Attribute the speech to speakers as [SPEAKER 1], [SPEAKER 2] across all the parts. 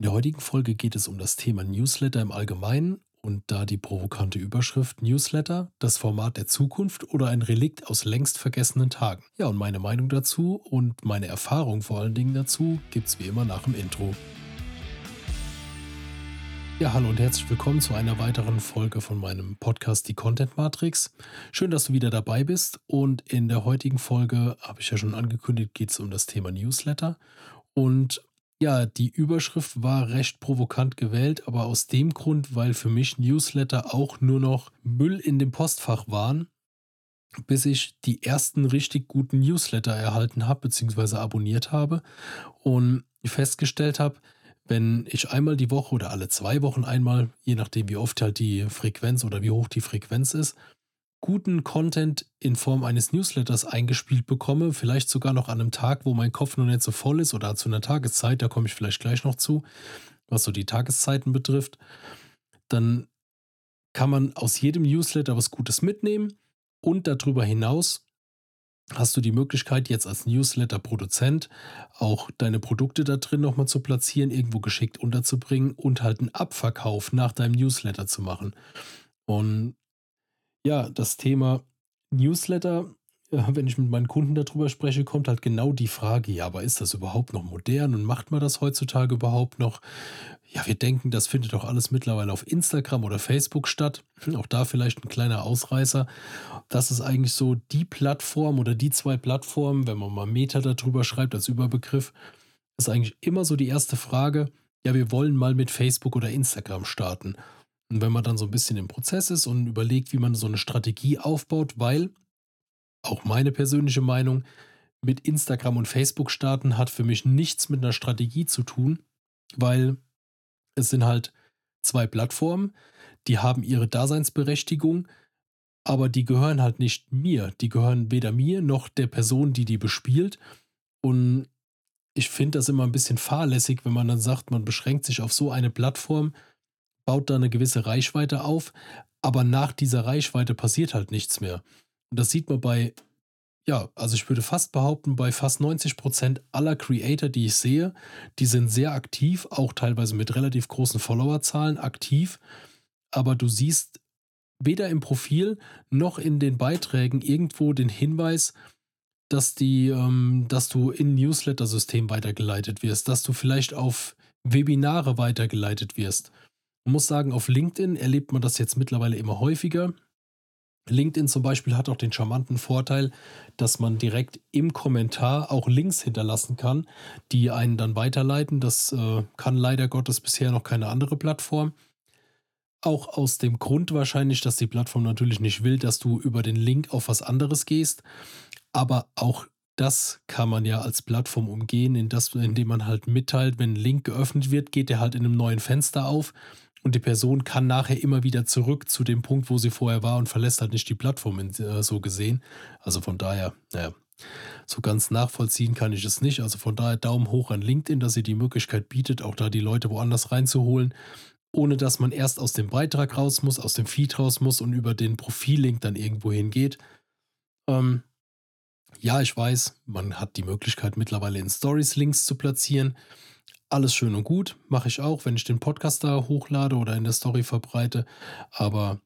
[SPEAKER 1] In der heutigen Folge geht es um das Thema Newsletter im Allgemeinen und da die provokante Überschrift Newsletter, das Format der Zukunft oder ein Relikt aus längst vergessenen Tagen. Ja, und meine Meinung dazu und meine Erfahrung vor allen Dingen dazu gibt's wie immer nach dem Intro. Ja, hallo und herzlich willkommen zu einer weiteren Folge von meinem Podcast Die Content Matrix. Schön, dass du wieder dabei bist und in der heutigen Folge, habe ich ja schon angekündigt, geht es um das Thema Newsletter und ja, die Überschrift war recht provokant gewählt, aber aus dem Grund, weil für mich Newsletter auch nur noch Müll in dem Postfach waren, bis ich die ersten richtig guten Newsletter erhalten habe bzw. abonniert habe und festgestellt habe, wenn ich einmal die Woche oder alle zwei Wochen einmal, je nachdem wie oft halt die Frequenz oder wie hoch die Frequenz ist, guten Content in Form eines Newsletters eingespielt bekomme, vielleicht sogar noch an einem Tag, wo mein Kopf noch nicht so voll ist oder zu einer Tageszeit, da komme ich vielleicht gleich noch zu, was so die Tageszeiten betrifft, dann kann man aus jedem Newsletter was Gutes mitnehmen und darüber hinaus hast du die Möglichkeit, jetzt als Newsletter-Produzent auch deine Produkte da drin nochmal zu platzieren, irgendwo geschickt unterzubringen und halt einen Abverkauf nach deinem Newsletter zu machen. Und ja, das Thema Newsletter, äh, wenn ich mit meinen Kunden darüber spreche, kommt halt genau die Frage, ja, aber ist das überhaupt noch modern und macht man das heutzutage überhaupt noch? Ja, wir denken, das findet doch alles mittlerweile auf Instagram oder Facebook statt. Auch da vielleicht ein kleiner Ausreißer. Das ist eigentlich so die Plattform oder die zwei Plattformen, wenn man mal Meta darüber schreibt als Überbegriff, ist eigentlich immer so die erste Frage, ja, wir wollen mal mit Facebook oder Instagram starten. Und wenn man dann so ein bisschen im Prozess ist und überlegt, wie man so eine Strategie aufbaut, weil, auch meine persönliche Meinung, mit Instagram und Facebook starten hat für mich nichts mit einer Strategie zu tun, weil es sind halt zwei Plattformen, die haben ihre Daseinsberechtigung, aber die gehören halt nicht mir. Die gehören weder mir noch der Person, die die bespielt. Und ich finde das immer ein bisschen fahrlässig, wenn man dann sagt, man beschränkt sich auf so eine Plattform baut da eine gewisse Reichweite auf, aber nach dieser Reichweite passiert halt nichts mehr. Und das sieht man bei, ja, also ich würde fast behaupten, bei fast 90 Prozent aller Creator, die ich sehe, die sind sehr aktiv, auch teilweise mit relativ großen Followerzahlen aktiv, aber du siehst weder im Profil noch in den Beiträgen irgendwo den Hinweis, dass die, ähm, dass du in Newsletter-System weitergeleitet wirst, dass du vielleicht auf Webinare weitergeleitet wirst. Man muss sagen, auf LinkedIn erlebt man das jetzt mittlerweile immer häufiger. LinkedIn zum Beispiel hat auch den charmanten Vorteil, dass man direkt im Kommentar auch Links hinterlassen kann, die einen dann weiterleiten. Das äh, kann leider Gottes bisher noch keine andere Plattform. Auch aus dem Grund wahrscheinlich, dass die Plattform natürlich nicht will, dass du über den Link auf was anderes gehst. Aber auch das kann man ja als Plattform umgehen, indem man halt mitteilt, wenn ein Link geöffnet wird, geht der halt in einem neuen Fenster auf und die Person kann nachher immer wieder zurück zu dem Punkt, wo sie vorher war und verlässt halt nicht die Plattform in, äh, so gesehen. Also von daher, naja, so ganz nachvollziehen kann ich es nicht. Also von daher Daumen hoch an LinkedIn, dass sie die Möglichkeit bietet, auch da die Leute woanders reinzuholen, ohne dass man erst aus dem Beitrag raus muss, aus dem Feed raus muss und über den Profillink dann irgendwo hingeht. Ähm, ja, ich weiß, man hat die Möglichkeit mittlerweile in Stories Links zu platzieren. Alles schön und gut, mache ich auch, wenn ich den Podcast da hochlade oder in der Story verbreite. Aber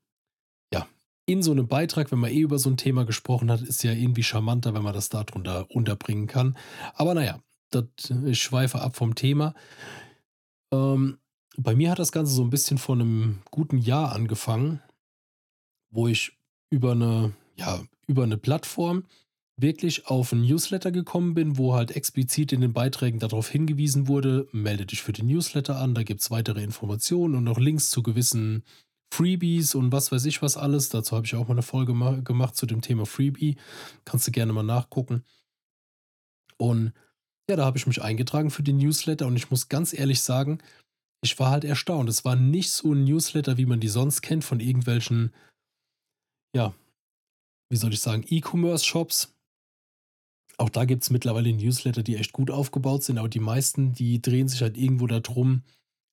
[SPEAKER 1] ja, in so einem Beitrag, wenn man eh über so ein Thema gesprochen hat, ist ja irgendwie charmanter, wenn man das darunter unterbringen kann. Aber naja, das, ich schweife ab vom Thema. Ähm, bei mir hat das Ganze so ein bisschen vor einem guten Jahr angefangen, wo ich über eine, ja, über eine Plattform wirklich auf ein Newsletter gekommen bin, wo halt explizit in den Beiträgen darauf hingewiesen wurde, melde dich für den Newsletter an, da gibt es weitere Informationen und noch Links zu gewissen Freebies und was weiß ich was alles. Dazu habe ich auch mal eine Folge gemacht zu dem Thema Freebie. Kannst du gerne mal nachgucken. Und ja, da habe ich mich eingetragen für den Newsletter und ich muss ganz ehrlich sagen, ich war halt erstaunt. Es war nicht so ein Newsletter, wie man die sonst kennt, von irgendwelchen, ja, wie soll ich sagen, E-Commerce-Shops, auch da gibt es mittlerweile Newsletter, die echt gut aufgebaut sind, aber die meisten, die drehen sich halt irgendwo darum,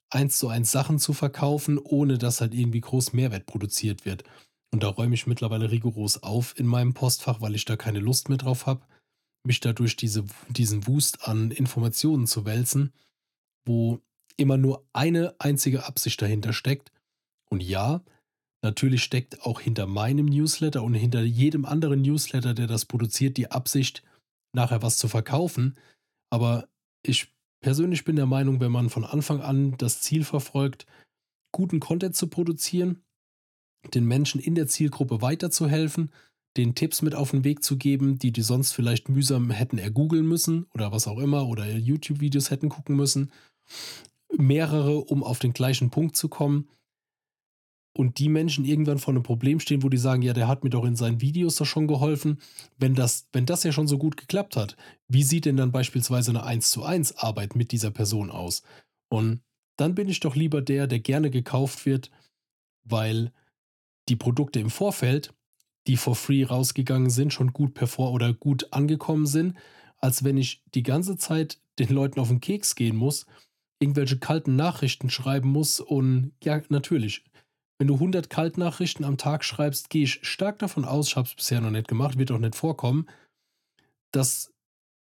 [SPEAKER 1] eins zu eins Sachen zu verkaufen, ohne dass halt irgendwie groß Mehrwert produziert wird. Und da räume ich mittlerweile rigoros auf in meinem Postfach, weil ich da keine Lust mehr drauf habe, mich dadurch diese, diesen Wust an Informationen zu wälzen, wo immer nur eine einzige Absicht dahinter steckt. Und ja, natürlich steckt auch hinter meinem Newsletter und hinter jedem anderen Newsletter, der das produziert, die Absicht, nachher was zu verkaufen. Aber ich persönlich bin der Meinung, wenn man von Anfang an das Ziel verfolgt, guten Content zu produzieren, den Menschen in der Zielgruppe weiterzuhelfen, den Tipps mit auf den Weg zu geben, die die sonst vielleicht mühsam hätten ergoogeln müssen oder was auch immer oder YouTube-Videos hätten gucken müssen. Mehrere, um auf den gleichen Punkt zu kommen. Und die Menschen irgendwann vor einem Problem stehen, wo die sagen, ja, der hat mir doch in seinen Videos doch schon geholfen. Wenn das, wenn das ja schon so gut geklappt hat, wie sieht denn dann beispielsweise eine 1 zu 1 Arbeit mit dieser Person aus? Und dann bin ich doch lieber der, der gerne gekauft wird, weil die Produkte im Vorfeld, die for free rausgegangen sind, schon gut perform oder gut angekommen sind, als wenn ich die ganze Zeit den Leuten auf den Keks gehen muss, irgendwelche kalten Nachrichten schreiben muss und ja, natürlich. Wenn du 100 Kaltnachrichten am Tag schreibst, gehe ich stark davon aus, ich habe es bisher noch nicht gemacht, wird auch nicht vorkommen, dass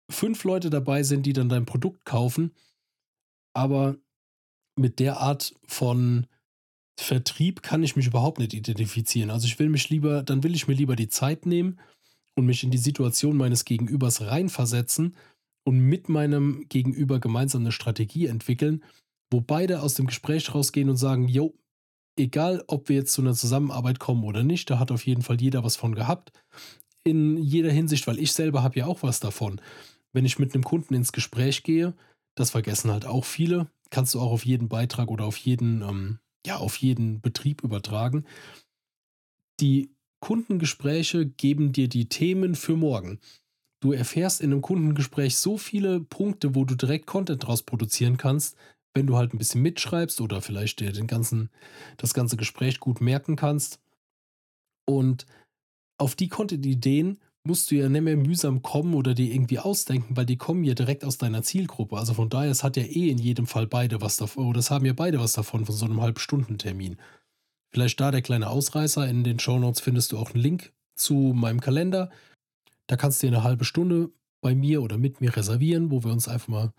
[SPEAKER 1] fünf Leute dabei sind, die dann dein Produkt kaufen, aber mit der Art von Vertrieb kann ich mich überhaupt nicht identifizieren. Also ich will mich lieber, dann will ich mir lieber die Zeit nehmen und mich in die Situation meines Gegenübers reinversetzen und mit meinem Gegenüber gemeinsam eine Strategie entwickeln, wo beide aus dem Gespräch rausgehen und sagen, jo, egal ob wir jetzt zu einer Zusammenarbeit kommen oder nicht, da hat auf jeden Fall jeder was von gehabt. In jeder Hinsicht, weil ich selber habe ja auch was davon. Wenn ich mit einem Kunden ins Gespräch gehe, das vergessen halt auch viele, kannst du auch auf jeden Beitrag oder auf jeden, ähm, ja, auf jeden Betrieb übertragen. Die Kundengespräche geben dir die Themen für morgen. Du erfährst in einem Kundengespräch so viele Punkte, wo du direkt Content draus produzieren kannst, wenn du halt ein bisschen mitschreibst oder vielleicht dir den ganzen, das ganze Gespräch gut merken kannst. Und auf die Content-Ideen musst du ja nicht mehr mühsam kommen oder dir irgendwie ausdenken, weil die kommen ja direkt aus deiner Zielgruppe. Also von daher, es hat ja eh in jedem Fall beide was davon, oder es haben ja beide was davon von so einem Halbstundentermin. Vielleicht da der kleine Ausreißer. In den Shownotes findest du auch einen Link zu meinem Kalender. Da kannst du dir eine halbe Stunde bei mir oder mit mir reservieren, wo wir uns einfach mal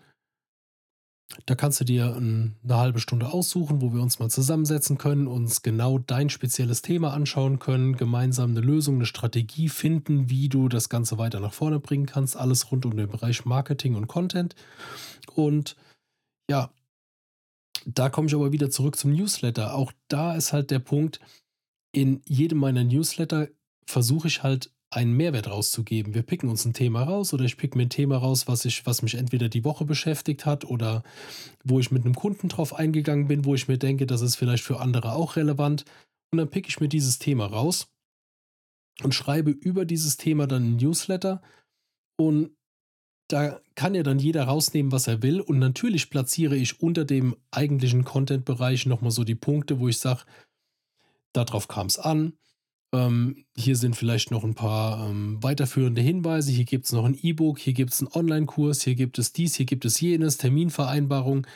[SPEAKER 1] da kannst du dir eine halbe Stunde aussuchen, wo wir uns mal zusammensetzen können, uns genau dein spezielles Thema anschauen können, gemeinsam eine Lösung, eine Strategie finden, wie du das Ganze weiter nach vorne bringen kannst. Alles rund um den Bereich Marketing und Content. Und ja, da komme ich aber wieder zurück zum Newsletter. Auch da ist halt der Punkt, in jedem meiner Newsletter versuche ich halt einen Mehrwert rauszugeben. Wir picken uns ein Thema raus oder ich pick mir ein Thema raus, was, ich, was mich entweder die Woche beschäftigt hat oder wo ich mit einem Kunden drauf eingegangen bin, wo ich mir denke, das ist vielleicht für andere auch relevant. Und dann pick ich mir dieses Thema raus und schreibe über dieses Thema dann ein Newsletter. Und da kann ja dann jeder rausnehmen, was er will. Und natürlich platziere ich unter dem eigentlichen Content-Bereich nochmal so die Punkte, wo ich sage, darauf kam es an ähm, hier sind vielleicht noch ein paar ähm, weiterführende Hinweise. Hier gibt es noch ein E-Book, hier gibt es einen Online-Kurs, hier gibt es dies, hier gibt es jenes, Terminvereinbarung.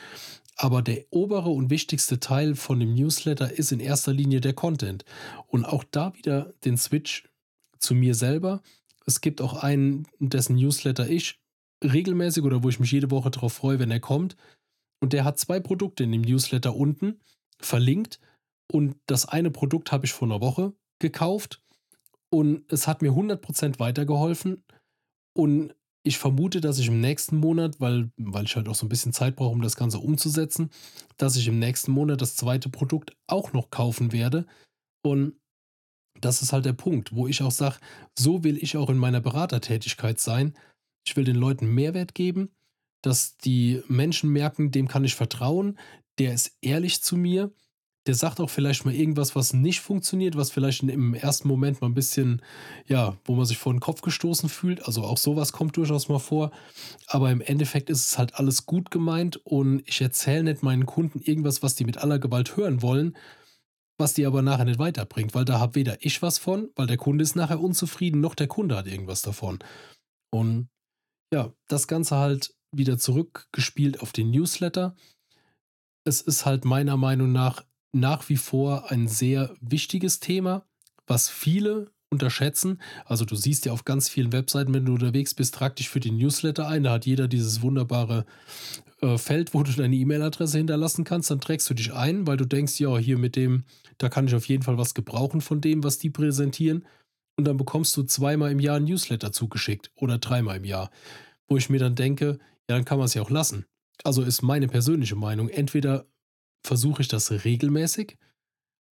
[SPEAKER 1] Aber der obere und wichtigste Teil von dem Newsletter ist in erster Linie der Content. Und auch da wieder den Switch zu mir selber. Es gibt auch einen, dessen Newsletter ich regelmäßig oder wo ich mich jede Woche darauf freue, wenn er kommt. Und der hat zwei Produkte in dem Newsletter unten verlinkt. Und das eine Produkt habe ich vor einer Woche gekauft und es hat mir 100% weitergeholfen. Und ich vermute, dass ich im nächsten Monat, weil, weil ich halt auch so ein bisschen Zeit brauche, um das Ganze umzusetzen, dass ich im nächsten Monat das zweite Produkt auch noch kaufen werde. Und das ist halt der Punkt, wo ich auch sage, so will ich auch in meiner Beratertätigkeit sein. Ich will den Leuten Mehrwert geben, dass die Menschen merken, dem kann ich vertrauen, der ist ehrlich zu mir der sagt auch vielleicht mal irgendwas, was nicht funktioniert, was vielleicht im ersten Moment mal ein bisschen, ja, wo man sich vor den Kopf gestoßen fühlt. Also auch sowas kommt durchaus mal vor. Aber im Endeffekt ist es halt alles gut gemeint und ich erzähle nicht meinen Kunden irgendwas, was die mit aller Gewalt hören wollen, was die aber nachher nicht weiterbringt, weil da habe weder ich was von, weil der Kunde ist nachher unzufrieden, noch der Kunde hat irgendwas davon. Und ja, das Ganze halt wieder zurückgespielt auf den Newsletter. Es ist halt meiner Meinung nach nach wie vor ein sehr wichtiges Thema, was viele unterschätzen. Also du siehst ja auf ganz vielen Webseiten, wenn du unterwegs bist, trag dich für die Newsletter ein. Da hat jeder dieses wunderbare äh, Feld, wo du deine E-Mail-Adresse hinterlassen kannst. Dann trägst du dich ein, weil du denkst, ja, hier mit dem, da kann ich auf jeden Fall was gebrauchen von dem, was die präsentieren. Und dann bekommst du zweimal im Jahr ein Newsletter zugeschickt oder dreimal im Jahr. Wo ich mir dann denke, ja, dann kann man es ja auch lassen. Also ist meine persönliche Meinung, entweder versuche ich das regelmäßig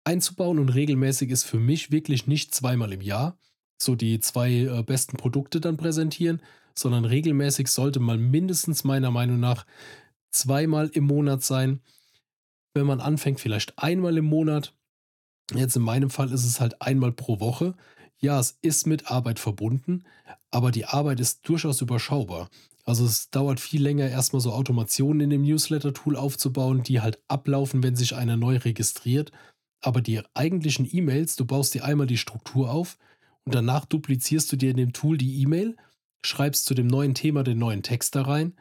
[SPEAKER 1] einzubauen und regelmäßig ist für mich wirklich nicht zweimal im Jahr so die zwei äh, besten Produkte dann präsentieren, sondern regelmäßig sollte man mindestens meiner Meinung nach zweimal im Monat sein. Wenn man anfängt, vielleicht einmal im Monat. Jetzt in meinem Fall ist es halt einmal pro Woche. Ja, es ist mit Arbeit verbunden, aber die Arbeit ist durchaus überschaubar. Also es dauert viel länger, erstmal so Automationen in dem Newsletter-Tool aufzubauen, die halt ablaufen, wenn sich einer neu registriert. Aber die eigentlichen E-Mails, du baust dir einmal die Struktur auf und danach duplizierst du dir in dem Tool die E-Mail, schreibst zu dem neuen Thema den neuen Text da rein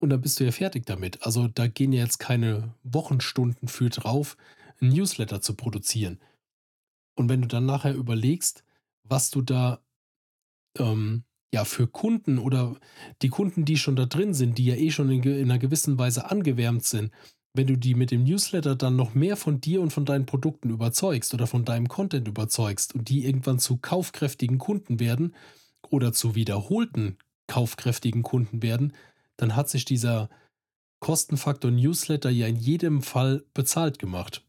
[SPEAKER 1] und dann bist du ja fertig damit. Also da gehen ja jetzt keine Wochenstunden für drauf, ein Newsletter zu produzieren. Und wenn du dann nachher überlegst, was du da ähm, ja für Kunden oder die Kunden, die schon da drin sind, die ja eh schon in, in einer gewissen Weise angewärmt sind, wenn du die mit dem Newsletter dann noch mehr von dir und von deinen Produkten überzeugst oder von deinem Content überzeugst und die irgendwann zu kaufkräftigen Kunden werden oder zu wiederholten kaufkräftigen Kunden werden, dann hat sich dieser Kostenfaktor Newsletter ja in jedem Fall bezahlt gemacht.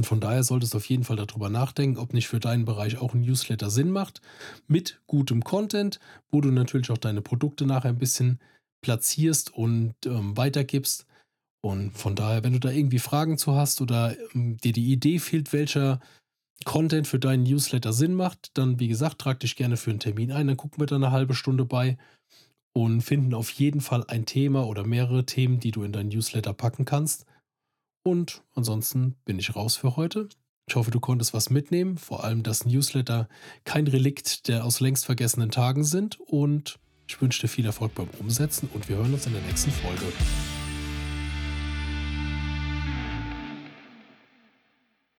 [SPEAKER 1] Und von daher solltest du auf jeden Fall darüber nachdenken, ob nicht für deinen Bereich auch ein Newsletter Sinn macht, mit gutem Content, wo du natürlich auch deine Produkte nachher ein bisschen platzierst und ähm, weitergibst. Und von daher, wenn du da irgendwie Fragen zu hast oder ähm, dir die Idee fehlt, welcher Content für deinen Newsletter Sinn macht, dann wie gesagt, trag dich gerne für einen Termin ein, dann gucken wir da eine halbe Stunde bei und finden auf jeden Fall ein Thema oder mehrere Themen, die du in deinen Newsletter packen kannst. Und ansonsten bin ich raus für heute. Ich hoffe, du konntest was mitnehmen, vor allem, dass Newsletter kein Relikt der aus längst vergessenen Tagen sind. Und ich wünsche dir viel Erfolg beim Umsetzen und wir hören uns in der nächsten Folge.